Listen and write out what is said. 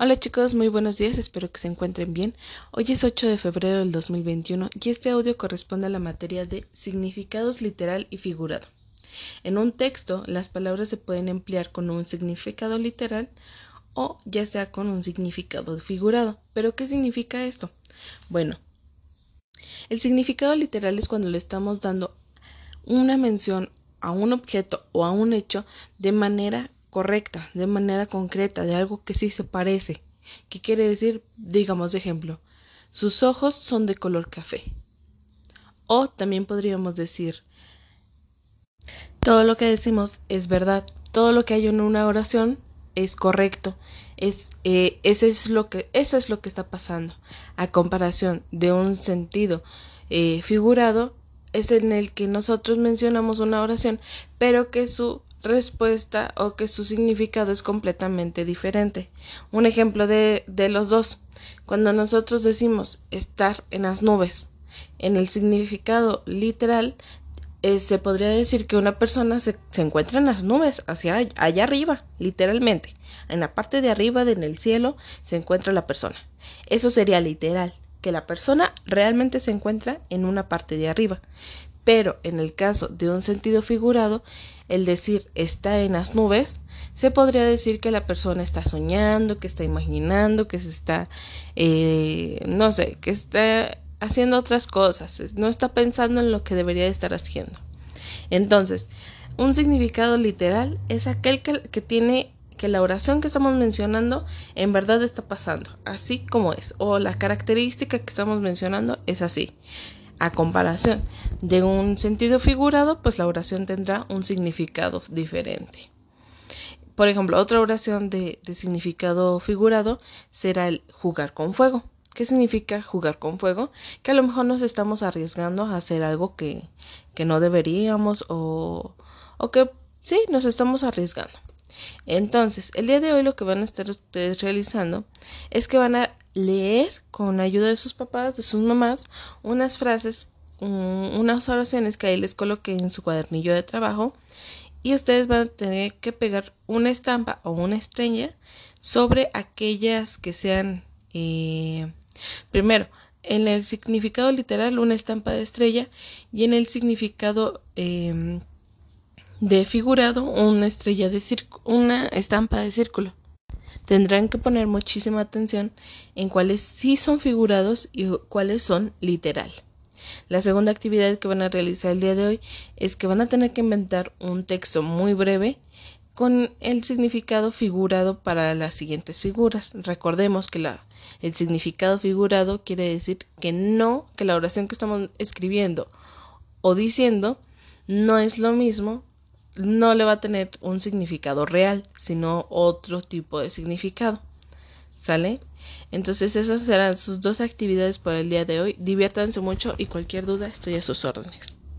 Hola chicos, muy buenos días, espero que se encuentren bien. Hoy es 8 de febrero del 2021 y este audio corresponde a la materia de significados literal y figurado. En un texto, las palabras se pueden emplear con un significado literal o ya sea con un significado figurado. ¿Pero qué significa esto? Bueno, el significado literal es cuando le estamos dando una mención a un objeto o a un hecho de manera correcta, de manera concreta, de algo que sí se parece. ¿Qué quiere decir? Digamos de ejemplo, sus ojos son de color café. O también podríamos decir, todo lo que decimos es verdad, todo lo que hay en una oración es correcto, es, eh, es lo que, eso es lo que está pasando. A comparación de un sentido eh, figurado, es en el que nosotros mencionamos una oración, pero que su respuesta o que su significado es completamente diferente. Un ejemplo de, de los dos. Cuando nosotros decimos estar en las nubes, en el significado literal, eh, se podría decir que una persona se, se, encuentra en las nubes, hacia allá arriba, literalmente. En la parte de arriba, de, en el cielo, se encuentra la persona. Eso sería literal, que la persona realmente se encuentra en una parte de arriba. Pero en el caso de un sentido figurado, el decir está en las nubes, se podría decir que la persona está soñando, que está imaginando, que se está, eh, no sé, que está haciendo otras cosas, no está pensando en lo que debería estar haciendo. Entonces, un significado literal es aquel que, que tiene que la oración que estamos mencionando en verdad está pasando, así como es, o la característica que estamos mencionando es así. A comparación de un sentido figurado, pues la oración tendrá un significado diferente. Por ejemplo, otra oración de, de significado figurado será el jugar con fuego. ¿Qué significa jugar con fuego? Que a lo mejor nos estamos arriesgando a hacer algo que, que no deberíamos o, o que sí, nos estamos arriesgando. Entonces, el día de hoy lo que van a estar ustedes realizando es que van a leer con ayuda de sus papás, de sus mamás, unas frases, unas oraciones que ahí les coloqué en su cuadernillo de trabajo y ustedes van a tener que pegar una estampa o una estrella sobre aquellas que sean eh, primero en el significado literal una estampa de estrella y en el significado eh, de figurado una estrella de una estampa de círculo. Tendrán que poner muchísima atención en cuáles sí son figurados y cuáles son literal. La segunda actividad que van a realizar el día de hoy es que van a tener que inventar un texto muy breve con el significado figurado para las siguientes figuras. Recordemos que la, el significado figurado quiere decir que no, que la oración que estamos escribiendo o diciendo no es lo mismo no le va a tener un significado real, sino otro tipo de significado. ¿Sale? Entonces esas serán sus dos actividades por el día de hoy. Diviértanse mucho y cualquier duda estoy a sus órdenes.